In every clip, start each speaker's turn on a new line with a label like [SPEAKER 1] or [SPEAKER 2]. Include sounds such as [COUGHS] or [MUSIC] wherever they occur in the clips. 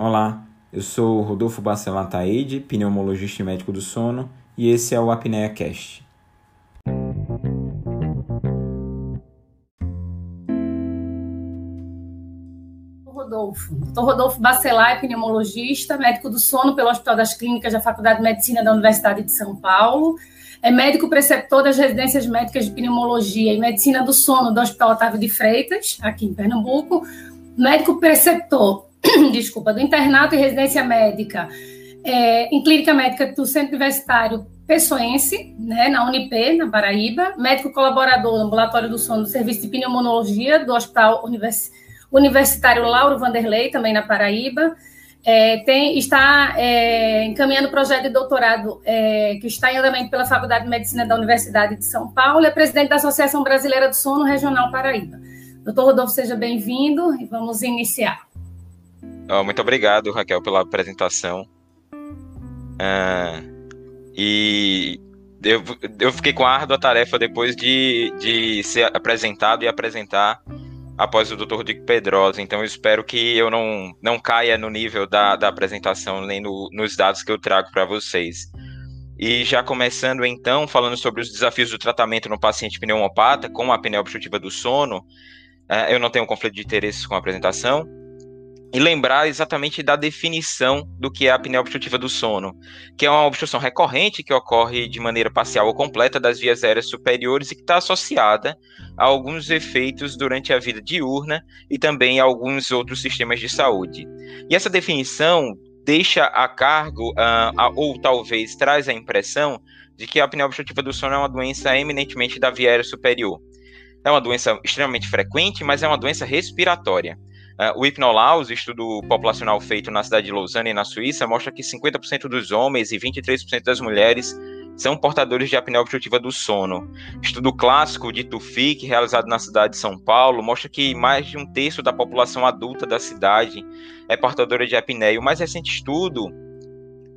[SPEAKER 1] Olá, eu sou Rodolfo Bacelar Taide, pneumologista e médico do sono, e esse é o Apneia Cast.
[SPEAKER 2] Rodolfo. Dr. Rodolfo Bacelar, pneumologista, médico do sono pelo Hospital das Clínicas da Faculdade de Medicina da Universidade de São Paulo. É médico preceptor das residências médicas de pneumologia e medicina do sono do Hospital Otávio de Freitas, aqui em Pernambuco. Médico preceptor [COUGHS] desculpa, do internato e residência médica é, em clínica médica do Centro Universitário Pessoense, né, na Unip, na Paraíba, médico colaborador no ambulatório do sono do Serviço de Pneumologia do Hospital Univers, Universitário Lauro Vanderlei, também na Paraíba, é, tem, está é, encaminhando projeto de doutorado é, que está em andamento pela Faculdade de Medicina da Universidade de São Paulo, é presidente da Associação Brasileira do Sono Regional Paraíba. Doutor Rodolfo, seja bem-vindo e vamos iniciar.
[SPEAKER 3] Muito obrigado, Raquel, pela apresentação. Uh, e eu, eu fiquei com a árdua tarefa depois de, de ser apresentado e apresentar após o Dr. Rodrigo Pedrosa. Então eu espero que eu não, não caia no nível da, da apresentação, nem no, nos dados que eu trago para vocês. E já começando então, falando sobre os desafios do tratamento no paciente pneumopata com a apneia obstrutiva do sono, uh, eu não tenho conflito de interesses com a apresentação e lembrar exatamente da definição do que é a apneia obstrutiva do sono, que é uma obstrução recorrente que ocorre de maneira parcial ou completa das vias aéreas superiores e que está associada a alguns efeitos durante a vida diurna e também a alguns outros sistemas de saúde. E essa definição deixa a cargo, uh, ou talvez traz a impressão, de que a apneia obstrutiva do sono é uma doença eminentemente da via aérea superior. É uma doença extremamente frequente, mas é uma doença respiratória. Uh, o Hipnolaus, estudo populacional feito na cidade de Lausanne, na Suíça, mostra que 50% dos homens e 23% das mulheres são portadores de apneia obstrutiva do sono. Estudo clássico de Tufik, realizado na cidade de São Paulo, mostra que mais de um terço da população adulta da cidade é portadora de apneia. O mais recente estudo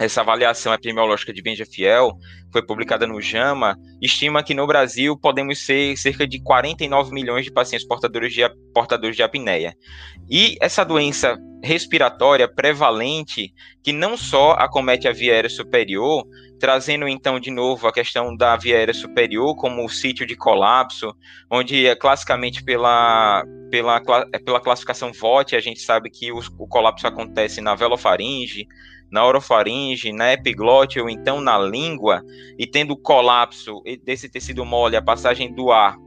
[SPEAKER 3] essa avaliação epidemiológica de Benja Fiel foi publicada no JAMA, estima que no Brasil podemos ser cerca de 49 milhões de pacientes portadores de, portadores de apneia. E essa doença respiratória prevalente, que não só acomete a via aérea superior, trazendo então de novo a questão da via aérea superior como o sítio de colapso, onde é classicamente pela, pela, pela classificação VOT, a gente sabe que o, o colapso acontece na velofaringe, na orofaringe, na epiglote ou então na língua, e tendo colapso desse tecido mole, a passagem do ar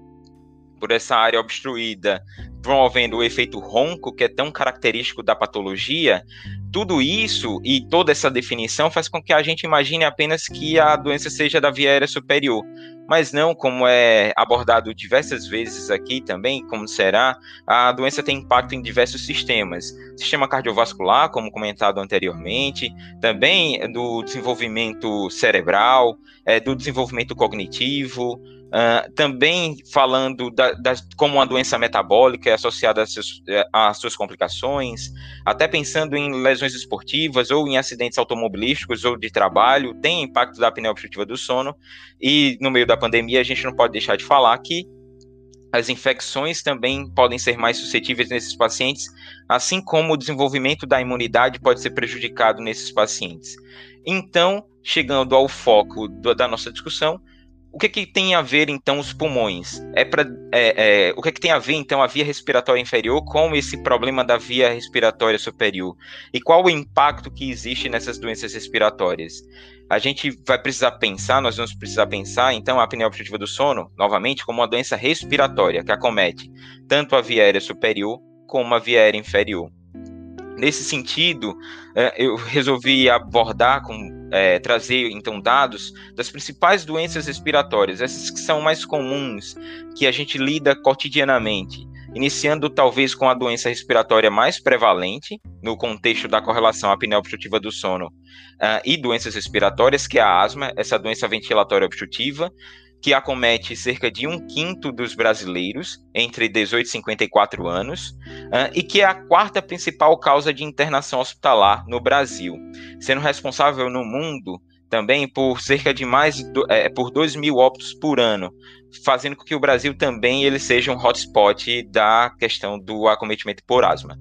[SPEAKER 3] por essa área obstruída, promovendo o efeito ronco, que é tão característico da patologia, tudo isso e toda essa definição faz com que a gente imagine apenas que a doença seja da via aérea superior, mas não como é abordado diversas vezes aqui também, como será, a doença tem impacto em diversos sistemas. Sistema cardiovascular, como comentado anteriormente, também do desenvolvimento cerebral, é, do desenvolvimento cognitivo, Uh, também falando da, da, como uma doença metabólica é associada às suas, às suas complicações, até pensando em lesões esportivas ou em acidentes automobilísticos ou de trabalho, tem impacto da apneia obstrutiva do sono, e no meio da pandemia a gente não pode deixar de falar que as infecções também podem ser mais suscetíveis nesses pacientes, assim como o desenvolvimento da imunidade pode ser prejudicado nesses pacientes. Então, chegando ao foco do, da nossa discussão, o que, que tem a ver então os pulmões? É para é, é, o que, que tem a ver então a via respiratória inferior com esse problema da via respiratória superior? E qual o impacto que existe nessas doenças respiratórias? A gente vai precisar pensar, nós vamos precisar pensar então a apneia obstrutiva do sono, novamente, como uma doença respiratória que acomete tanto a via aérea superior como a via aérea inferior. Nesse sentido, é, eu resolvi abordar com é, trazer então dados das principais doenças respiratórias, essas que são mais comuns, que a gente lida cotidianamente, iniciando talvez com a doença respiratória mais prevalente no contexto da correlação apneia obstrutiva do sono uh, e doenças respiratórias, que é a asma, essa doença ventilatória obstrutiva, que acomete cerca de um quinto dos brasileiros entre 18 e 54 anos, uh, e que é a quarta principal causa de internação hospitalar no Brasil, sendo responsável no mundo também por cerca de mais do, é, por 2 mil óbitos por ano, fazendo com que o Brasil também ele seja um hotspot da questão do acometimento por asma.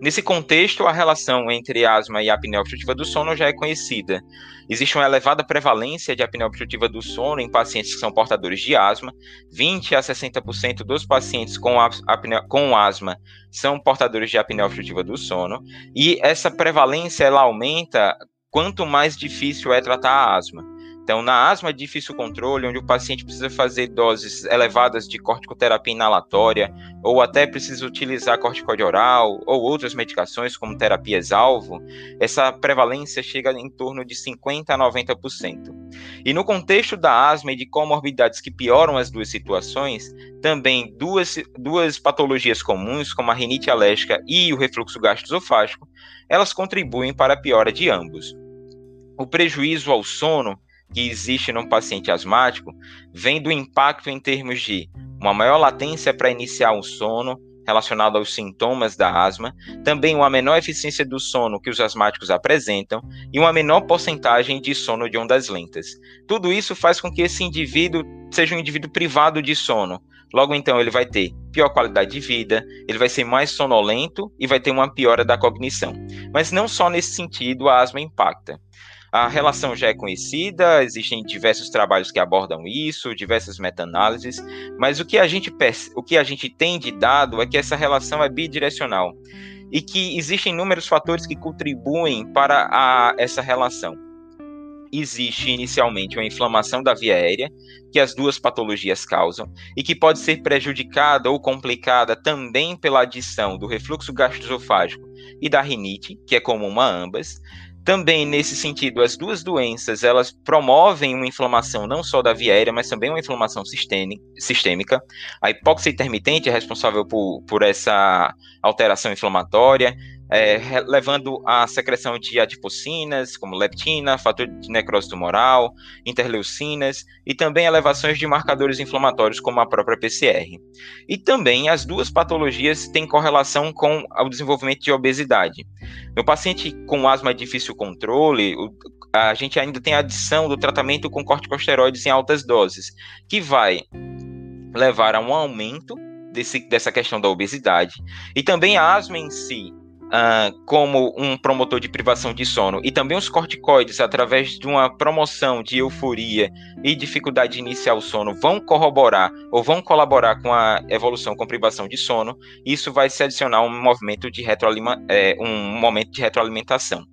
[SPEAKER 3] Nesse contexto, a relação entre asma e apneia obstrutiva do sono já é conhecida. Existe uma elevada prevalência de apneia obstrutiva do sono em pacientes que são portadores de asma. 20 a 60% dos pacientes com, com asma são portadores de apneia obstrutiva do sono. E essa prevalência ela aumenta quanto mais difícil é tratar a asma. Então, na asma de difícil controle, onde o paciente precisa fazer doses elevadas de corticoterapia inalatória, ou até precisa utilizar corticoide oral, ou outras medicações como terapias-alvo, essa prevalência chega em torno de 50% a 90%. E no contexto da asma e de comorbidades que pioram as duas situações, também duas, duas patologias comuns, como a rinite alérgica e o refluxo gastroesofágico, elas contribuem para a piora de ambos. O prejuízo ao sono que existe num paciente asmático vem do impacto em termos de uma maior latência para iniciar o sono relacionado aos sintomas da asma, também uma menor eficiência do sono que os asmáticos apresentam e uma menor porcentagem de sono de ondas lentas. Tudo isso faz com que esse indivíduo seja um indivíduo privado de sono. Logo então ele vai ter pior qualidade de vida, ele vai ser mais sonolento e vai ter uma piora da cognição. Mas não só nesse sentido a asma impacta. A relação já é conhecida, existem diversos trabalhos que abordam isso, diversas meta-análises, mas o que, a gente, o que a gente tem de dado é que essa relação é bidirecional e que existem inúmeros fatores que contribuem para a, essa relação. Existe inicialmente uma inflamação da via aérea, que as duas patologias causam, e que pode ser prejudicada ou complicada também pela adição do refluxo gastroesofágico e da rinite, que é comum a ambas. Também nesse sentido, as duas doenças elas promovem uma inflamação não só da via aérea, mas também uma inflamação sistêmica. A hipóxia intermitente é responsável por, por essa alteração inflamatória é, levando à secreção de adipocinas, como leptina, fator de necrose tumoral, interleucinas e também elevações de marcadores inflamatórios, como a própria PCR. E também as duas patologias têm correlação com o desenvolvimento de obesidade. No paciente com asma de difícil controle, a gente ainda tem a adição do tratamento com corticosteroides em altas doses, que vai levar a um aumento desse, dessa questão da obesidade. E também a asma em si, Uh, como um promotor de privação de sono, e também os corticoides, através de uma promoção de euforia e dificuldade de iniciar o sono, vão corroborar ou vão colaborar com a evolução com privação de sono, isso vai se adicionar um movimento de é, um momento de retroalimentação.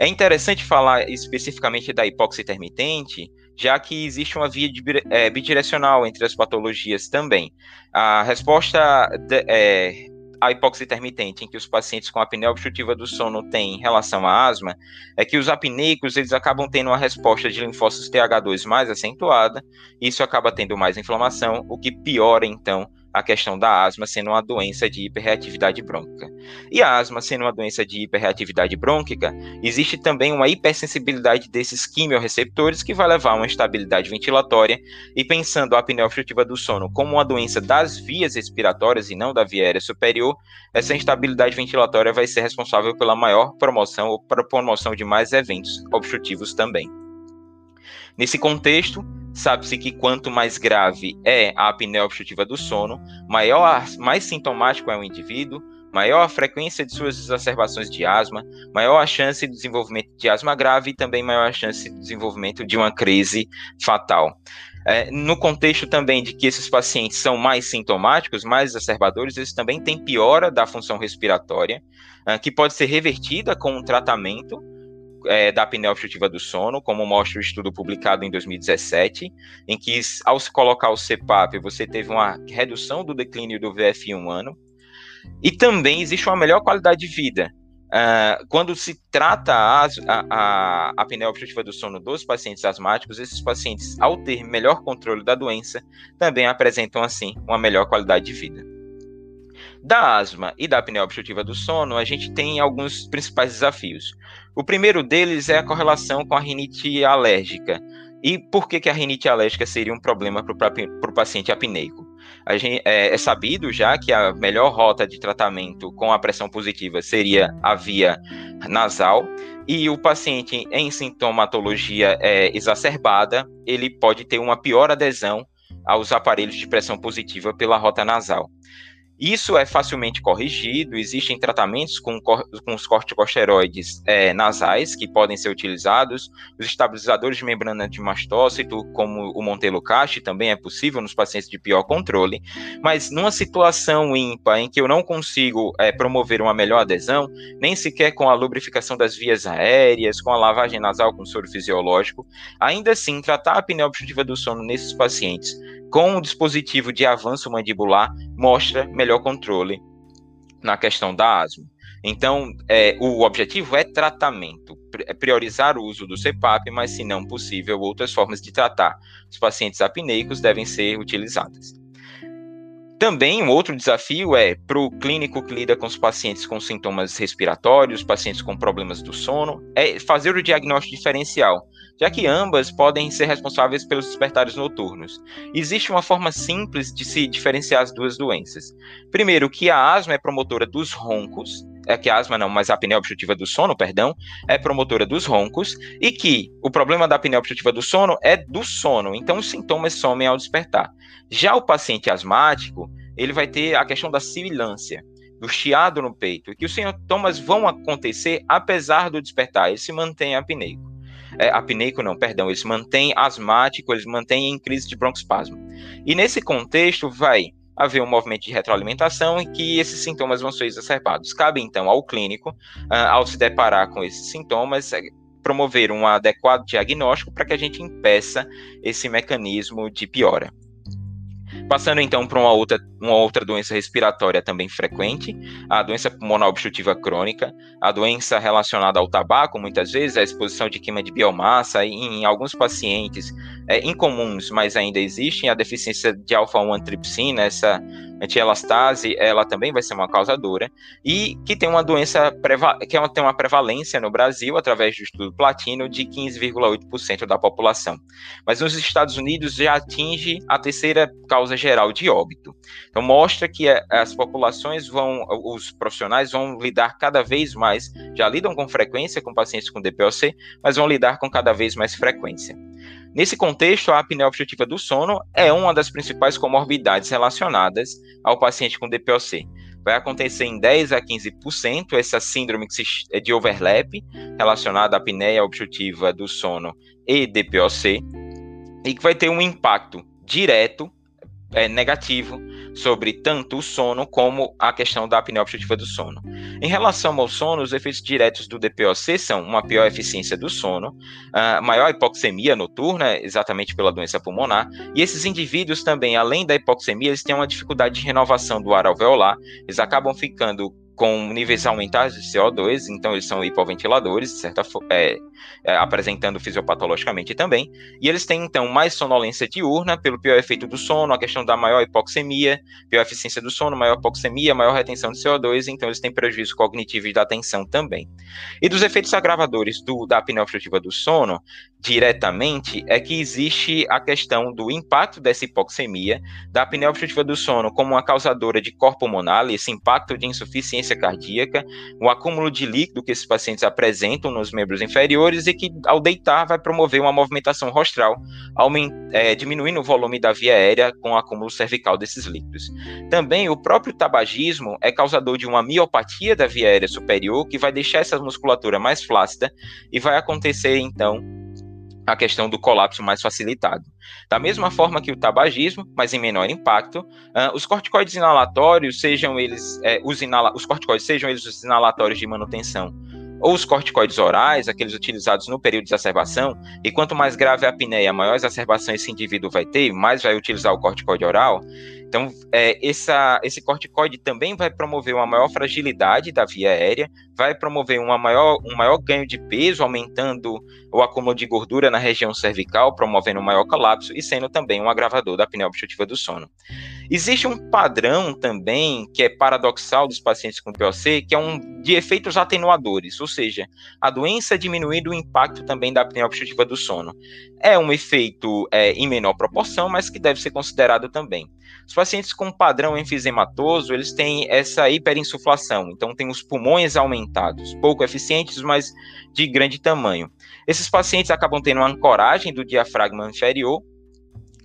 [SPEAKER 3] É interessante falar especificamente da hipóxia intermitente, já que existe uma via de, é, bidirecional entre as patologias também. A resposta de, é, a hipóxia intermitente, em que os pacientes com apneia obstrutiva do sono têm em relação à asma, é que os apneicos eles acabam tendo uma resposta de linfócitos TH2 mais acentuada, isso acaba tendo mais inflamação, o que piora então a questão da asma sendo uma doença de hiperreatividade brônquica. E a asma sendo uma doença de hiperreatividade brônquica, existe também uma hipersensibilidade desses quimiorreceptores que vai levar a uma instabilidade ventilatória. E pensando a apneia obstrutiva do sono como uma doença das vias respiratórias e não da via aérea superior, essa instabilidade ventilatória vai ser responsável pela maior promoção ou promoção de mais eventos obstrutivos também. Nesse contexto, sabe-se que quanto mais grave é a apneia obstrutiva do sono, maior, mais sintomático é o indivíduo, maior a frequência de suas exacerbações de asma, maior a chance de desenvolvimento de asma grave e também maior a chance de desenvolvimento de uma crise fatal. É, no contexto também de que esses pacientes são mais sintomáticos, mais exacerbadores, eles também têm piora da função respiratória, uh, que pode ser revertida com um tratamento, é, da apneia obstrutiva do sono, como mostra o estudo publicado em 2017, em que, ao se colocar o CPAP, você teve uma redução do declínio do VF em um ano. E também existe uma melhor qualidade de vida. Uh, quando se trata a, a, a apneia obstrutiva do sono dos pacientes asmáticos, esses pacientes, ao ter melhor controle da doença, também apresentam, assim, uma melhor qualidade de vida. Da asma e da apneia obstrutiva do sono, a gente tem alguns principais desafios. O primeiro deles é a correlação com a rinite alérgica. E por que, que a rinite alérgica seria um problema para o paciente apneico? Gente, é, é, sabido já que a melhor rota de tratamento com a pressão positiva seria a via nasal, e o paciente em sintomatologia é, exacerbada, ele pode ter uma pior adesão aos aparelhos de pressão positiva pela rota nasal. Isso é facilmente corrigido, existem tratamentos com, com os corticosteroides é, nasais que podem ser utilizados, os estabilizadores de membrana de mastócito, como o montelukast, também é possível nos pacientes de pior controle, mas numa situação ímpar em que eu não consigo é, promover uma melhor adesão, nem sequer com a lubrificação das vias aéreas, com a lavagem nasal com soro fisiológico, ainda assim, tratar a apneia obstrutiva do sono nesses pacientes com o dispositivo de avanço mandibular mostra melhor controle na questão da asma. Então, é, o objetivo é tratamento, é priorizar o uso do CPAP, mas, se não possível, outras formas de tratar os pacientes apneicos devem ser utilizadas. Também um outro desafio é para o clínico que lida com os pacientes com sintomas respiratórios, pacientes com problemas do sono, é fazer o diagnóstico diferencial, já que ambas podem ser responsáveis pelos despertares noturnos. Existe uma forma simples de se diferenciar as duas doenças. Primeiro, que a asma é promotora dos roncos, é que a asma não, mas a apneia obstrutiva do sono, perdão, é promotora dos roncos, e que o problema da apneia obstrutiva do sono é do sono, então os sintomas somem ao despertar. Já o paciente asmático, ele vai ter a questão da sibilância, do chiado no peito, e que os sintomas vão acontecer apesar do despertar, ele se mantém apneico. É, apneico não, perdão, ele se mantém asmático, ele se mantém em crise de broncoespasmo. E nesse contexto vai haver um movimento de retroalimentação em que esses sintomas vão ser exacerbados. Cabe então ao clínico, uh, ao se deparar com esses sintomas, é, promover um adequado diagnóstico para que a gente impeça esse mecanismo de piora. Passando então para uma outra, uma outra doença respiratória também frequente, a doença pulmonar obstrutiva crônica, a doença relacionada ao tabaco, muitas vezes, a exposição de queima de biomassa, e em alguns pacientes é, incomuns, mas ainda existem, a deficiência de alfa-1 antripsina, essa antielastase, ela também vai ser uma causadora, e que tem uma doença, que é tem uma prevalência no Brasil, através do estudo platino, de 15,8% da população. Mas nos Estados Unidos já atinge a terceira causa geral de óbito. Então mostra que é, as populações vão, os profissionais vão lidar cada vez mais, já lidam com frequência com pacientes com DPOC, mas vão lidar com cada vez mais frequência. Nesse contexto, a apneia obstrutiva do sono é uma das principais comorbidades relacionadas ao paciente com DPOC. Vai acontecer em 10 a 15% essa síndrome é de overlap relacionada à apneia obstrutiva do sono e DPOC, e que vai ter um impacto direto é, negativo sobre tanto o sono como a questão da apneia obstrutiva do sono. Em relação ao sono, os efeitos diretos do DPOC são uma pior eficiência do sono, maior hipoxemia noturna, exatamente pela doença pulmonar, e esses indivíduos também, além da hipoxemia, eles têm uma dificuldade de renovação do ar alveolar, eles acabam ficando com níveis aumentados de CO2, então eles são hipoventiladores, certa, é, é, apresentando fisiopatologicamente também, e eles têm então mais sonolência diurna pelo pior efeito do sono, a questão da maior hipoxemia, pior eficiência do sono, maior hipoxemia, maior retenção de CO2, então eles têm prejuízo cognitivo e da atenção também. E dos efeitos agravadores do, da apneia obstrutiva do sono, diretamente, é que existe a questão do impacto dessa hipoxemia, da apneia obstrutiva do sono como uma causadora de corpo pulmonar, esse impacto de insuficiência insuficiência cardíaca, o acúmulo de líquido que esses pacientes apresentam nos membros inferiores e que, ao deitar, vai promover uma movimentação rostral, é, diminuindo o volume da via aérea com o acúmulo cervical desses líquidos. Também o próprio tabagismo é causador de uma miopatia da via aérea superior, que vai deixar essa musculatura mais flácida e vai acontecer, então, a questão do colapso mais facilitado. Da mesma forma que o tabagismo, mas em menor impacto, uh, os corticoides inalatórios, sejam eles é, os, inala os corticoides, sejam eles os inalatórios de manutenção ou os corticoides orais, aqueles utilizados no período de exacerbação, e quanto mais grave a apneia, maior exacerbação esse indivíduo vai ter, mais vai utilizar o corticoide oral. Então, é, essa, esse corticoide também vai promover uma maior fragilidade da via aérea, vai promover uma maior, um maior ganho de peso, aumentando o acúmulo de gordura na região cervical, promovendo um maior colapso e sendo também um agravador da apneia obstrutiva do sono. Existe um padrão também que é paradoxal dos pacientes com POC, que é um de efeitos atenuadores, ou seja, a doença diminuindo o impacto também da apneia obstrutiva do sono. É um efeito é, em menor proporção, mas que deve ser considerado também. Os pacientes com padrão enfisematoso, eles têm essa hiperinsuflação, então tem os pulmões aumentados, pouco eficientes, mas de grande tamanho. Esses pacientes acabam tendo uma ancoragem do diafragma inferior,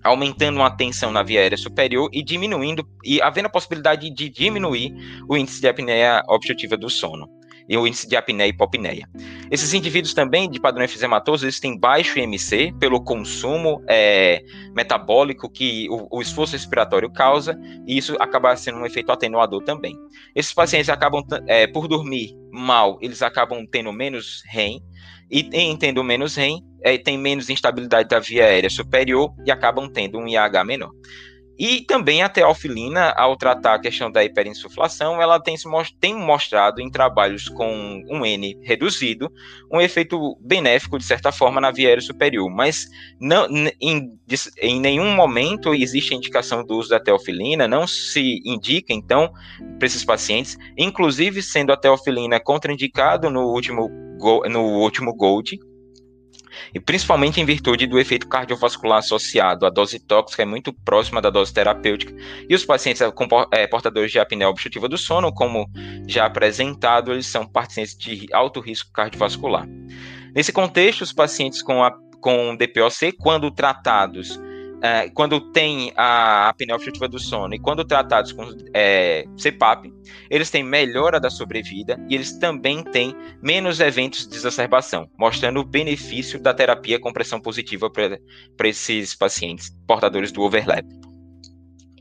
[SPEAKER 3] aumentando uma tensão na via aérea superior e diminuindo, e havendo a possibilidade de diminuir o índice de apneia obstrutiva do sono e o índice de apneia e hipopneia. Esses indivíduos também de padrão efizematoso, eles têm baixo IMC pelo consumo é, metabólico que o, o, esforço respiratório causa, e isso acaba sendo um efeito atenuador também. Esses pacientes acabam, é, por dormir mal, eles acabam tendo menos REM, e em tendo menos REM, é, tem menos instabilidade da via aérea superior e acabam tendo um IH menor. E também a teofilina, ao tratar a questão da hiperinsuflação, ela tem, tem mostrado em trabalhos com um N reduzido um efeito benéfico, de certa forma, na via aérea superior. Mas não, em, em nenhum momento existe indicação do uso da teofilina, não se indica, então, para esses pacientes, inclusive sendo a teofilina contraindicado no último, no último GOLD, e principalmente em virtude do efeito cardiovascular associado. A dose tóxica é muito próxima da dose terapêutica e os pacientes com, é, portadores de apneia obstrutiva do sono, como já apresentado, eles são pacientes de alto risco cardiovascular. Nesse contexto, os pacientes com, a, com DPOC, quando tratados é, quando tem a apneia obstrutiva do sono e quando tratados com é, CPAP, eles têm melhora da sobrevida e eles também têm menos eventos de exacerbação, mostrando o benefício da terapia com pressão positiva para esses pacientes portadores do overlap.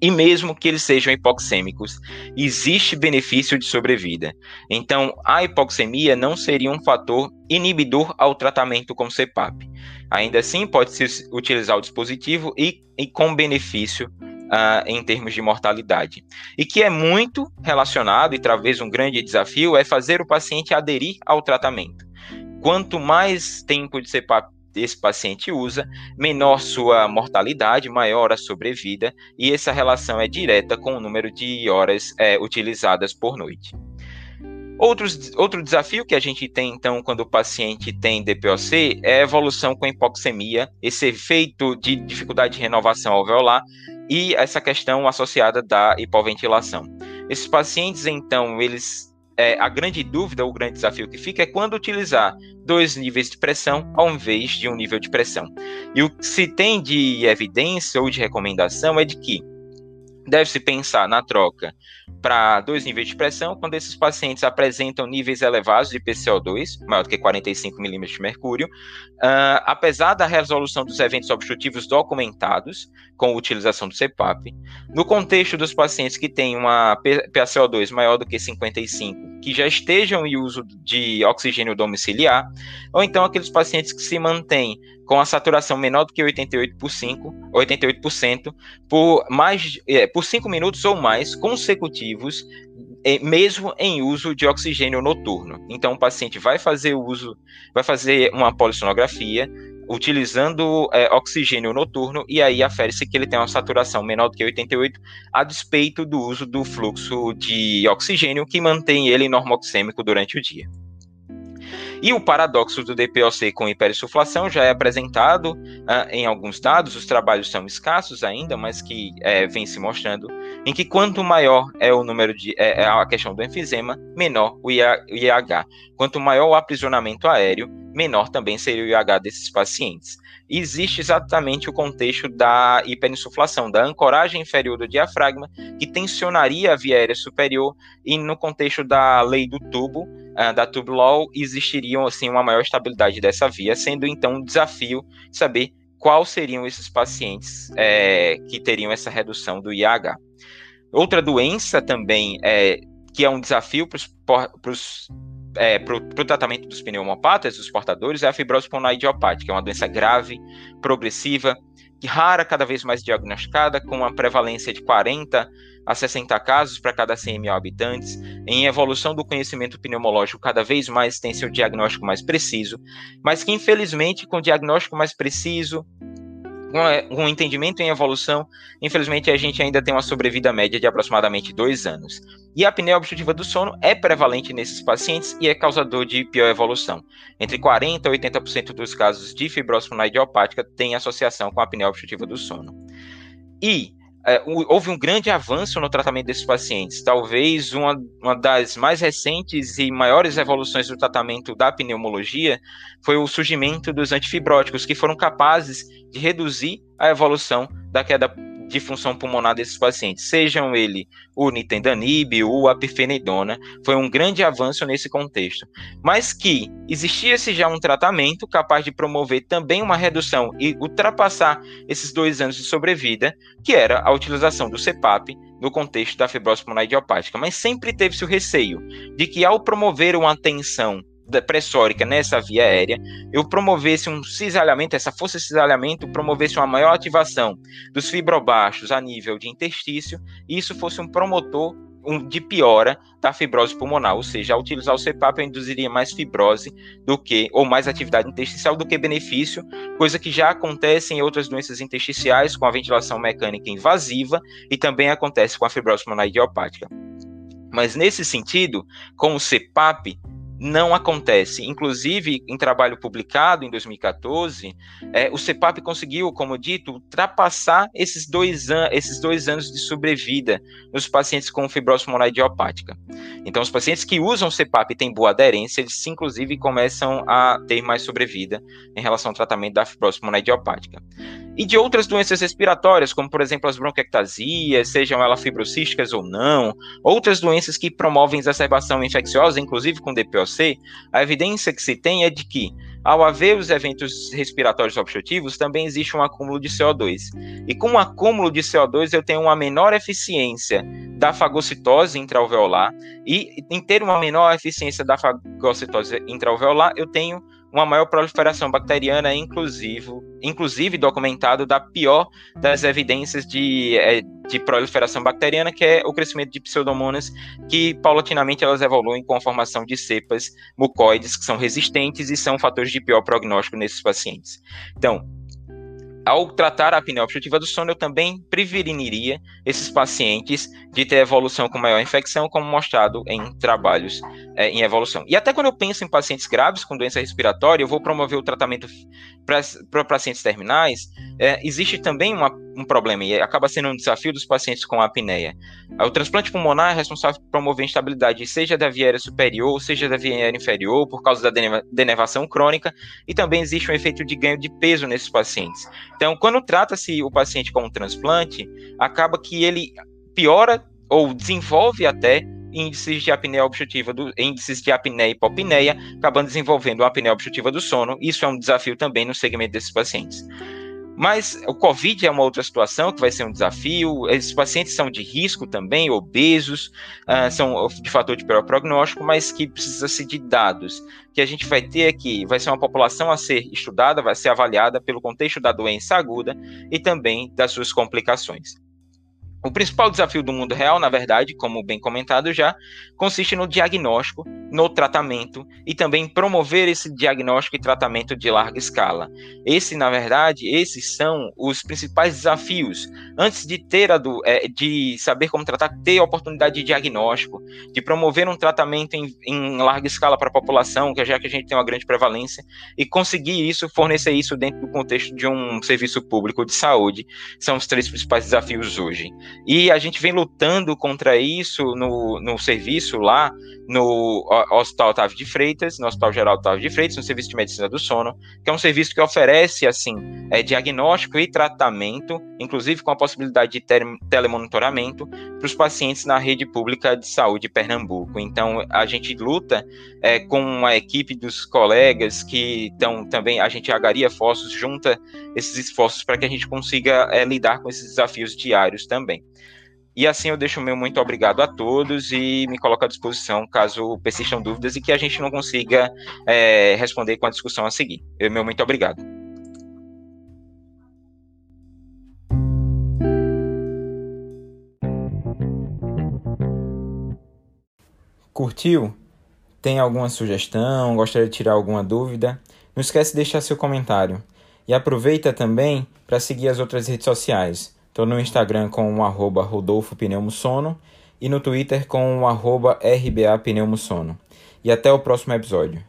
[SPEAKER 3] E mesmo que eles sejam hipoxêmicos, existe benefício de sobrevida. Então, a hipoxemia não seria um fator inibidor ao tratamento com CPAP. Ainda assim, pode-se utilizar o dispositivo e, e com benefício uh, em termos de mortalidade. E que é muito relacionado, e talvez um grande desafio, é fazer o paciente aderir ao tratamento. Quanto mais tempo de CPAP esse paciente usa, menor sua mortalidade, maior a sobrevida, e essa relação é direta com o número de horas é, utilizadas por noite. Outros, outro desafio que a gente tem, então, quando o paciente tem DPOC é a evolução com hipoxemia, esse efeito de dificuldade de renovação alveolar e essa questão associada da hipoventilação. Esses pacientes, então, eles é, a grande dúvida, o grande desafio que fica é quando utilizar dois níveis de pressão ao invés de um nível de pressão. E o que se tem de evidência ou de recomendação é de que deve-se pensar na troca para dois níveis de pressão quando esses pacientes apresentam níveis elevados de PCO2, maior do que 45 milímetros de mercúrio, uh, apesar da resolução dos eventos obstrutivos documentados com a utilização do CPAP. No contexto dos pacientes que têm uma PaCO2 maior do que 55, que já estejam em uso de oxigênio domiciliar, ou então aqueles pacientes que se mantêm com a saturação menor do que 88 por 5, 88% por mais é, por 5 minutos ou mais consecutivos, é, mesmo em uso de oxigênio noturno. Então o paciente vai fazer uso, vai fazer uma polissonografia utilizando é, oxigênio noturno e aí afere-se que ele tem uma saturação menor do que 88 a despeito do uso do fluxo de oxigênio que mantém ele normoxêmico durante o dia. E o paradoxo do DPOC com hiperinsuflação já é apresentado uh, em alguns dados, os trabalhos são escassos ainda, mas que é, vem se mostrando, em que quanto maior é o número de é, é a questão do enfisema, menor o IH. Quanto maior o aprisionamento aéreo, menor também seria o IH desses pacientes. existe exatamente o contexto da hiperinsuflação, da ancoragem inferior do diafragma, que tensionaria a via aérea superior, e no contexto da lei do tubo, uh, da tube law existiriam assim uma maior estabilidade dessa via, sendo então um desafio saber quais seriam esses pacientes é, que teriam essa redução do IH. Outra doença também é, que é um desafio para os é, para o tratamento dos pneumopatas, dos portadores, é a fibrose pulmonar idiopática, é uma doença grave, progressiva, rara, cada vez mais diagnosticada, com uma prevalência de 40 a 60 casos para cada 100 mil habitantes. Em evolução do conhecimento pneumológico, cada vez mais tem seu diagnóstico mais preciso, mas que infelizmente, com diagnóstico mais preciso, com um entendimento em evolução, infelizmente a gente ainda tem uma sobrevida média de aproximadamente dois anos. E a apneia obstrutiva do sono é prevalente nesses pacientes e é causador de pior evolução. Entre 40% e 80% dos casos de fibrose pulmonar idiopática têm associação com a apneia obstrutiva do sono. E é, houve um grande avanço no tratamento desses pacientes. Talvez uma, uma das mais recentes e maiores evoluções do tratamento da pneumologia foi o surgimento dos antifibróticos, que foram capazes de reduzir a evolução da queda de função pulmonar desses pacientes, sejam ele o nitendanib ou a pifenidona, foi um grande avanço nesse contexto. Mas que existia-se já um tratamento capaz de promover também uma redução e ultrapassar esses dois anos de sobrevida, que era a utilização do CPAP no contexto da fibrose pulmonar idiopática. Mas sempre teve-se o receio de que ao promover uma atenção pressórica nessa via aérea, eu promovesse um cisalhamento, essa força de cisalhamento promovesse uma maior ativação dos fibrobaixos a nível de interstício, e isso fosse um promotor de piora da fibrose pulmonar, ou seja, ao utilizar o CPAP eu induziria mais fibrose do que, ou mais atividade intersticial do que benefício, coisa que já acontece em outras doenças intersticiais com a ventilação mecânica invasiva e também acontece com a fibrose pulmonar idiopática. Mas nesse sentido, com o CPAP, não acontece. Inclusive, em trabalho publicado em 2014, é, o CEPAP conseguiu, como dito, ultrapassar esses dois, an esses dois anos de sobrevida nos pacientes com fibrose pulmonar idiopática. Então, os pacientes que usam CEPAP e têm boa aderência, eles inclusive começam a ter mais sobrevida em relação ao tratamento da fibrose pulmonar idiopática. E de outras doenças respiratórias, como por exemplo as bronquiectasias, sejam elas fibrocísticas ou não, outras doenças que promovem exacerbação infecciosa, inclusive com DPOC, a evidência que se tem é de que, ao haver os eventos respiratórios obstrutivos, também existe um acúmulo de CO2. E com o acúmulo de CO2, eu tenho uma menor eficiência da fagocitose intraalveolar, e em ter uma menor eficiência da fagocitose intraalveolar, eu tenho uma maior proliferação bacteriana, inclusive, inclusive documentado da pior das evidências de, é, de proliferação bacteriana, que é o crescimento de pseudomonas, que paulatinamente elas evoluem com a formação de cepas mucoides que são resistentes e são fatores de pior prognóstico nesses pacientes. Então, ao tratar a apneia obstrutiva do sono, eu também preveniria esses pacientes de ter evolução com maior infecção, como mostrado em trabalhos é, em evolução. E até quando eu penso em pacientes graves com doença respiratória, eu vou promover o tratamento para pacientes terminais, é, existe também uma, um problema, e acaba sendo um desafio dos pacientes com apneia. O transplante pulmonar é responsável por promover instabilidade, seja da via aérea superior, seja da via aérea inferior, por causa da denervação crônica, e também existe um efeito de ganho de peso nesses pacientes. Então, quando trata-se o paciente com um transplante, acaba que ele piora ou desenvolve até índices de apneia obstrutiva, do, índices de apneia e hipopneia, acabando desenvolvendo uma apneia obstrutiva do sono. Isso é um desafio também no segmento desses pacientes. Mas o Covid é uma outra situação que vai ser um desafio. Esses pacientes são de risco também, obesos, uh, são de fator de pior prognóstico, mas que precisa-se de dados. Que a gente vai ter aqui, vai ser uma população a ser estudada, vai ser avaliada pelo contexto da doença aguda e também das suas complicações. O principal desafio do mundo real, na verdade, como bem comentado já, consiste no diagnóstico, no tratamento e também promover esse diagnóstico e tratamento de larga escala. Esse, na verdade, esses são os principais desafios. Antes de ter a do, é, de saber como tratar, ter a oportunidade de diagnóstico, de promover um tratamento em, em larga escala para a população, que já que a gente tem uma grande prevalência, e conseguir isso, fornecer isso dentro do contexto de um serviço público de saúde, são os três principais desafios hoje. E a gente vem lutando contra isso no, no serviço lá, no Hospital Otávio de Freitas, no Hospital Geral Otávio de Freitas, no Serviço de Medicina do Sono, que é um serviço que oferece, assim, é, diagnóstico e tratamento, inclusive com a possibilidade de telemonitoramento para os pacientes na rede pública de saúde de Pernambuco. Então, a gente luta é, com a equipe dos colegas que estão também, a gente agaria esforços, junta esses esforços para que a gente consiga é, lidar com esses desafios diários também. E assim eu deixo o meu muito obrigado a todos e me coloco à disposição caso persistam dúvidas e que a gente não consiga é, responder com a discussão a seguir. Eu, meu muito obrigado.
[SPEAKER 1] Curtiu? Tem alguma sugestão? Gostaria de tirar alguma dúvida? Não esquece de deixar seu comentário. E aproveita também para seguir as outras redes sociais. Estou no Instagram com o arroba Rodolfo Pneumosono e no Twitter com o arroba RBA Pneumosono. E até o próximo episódio.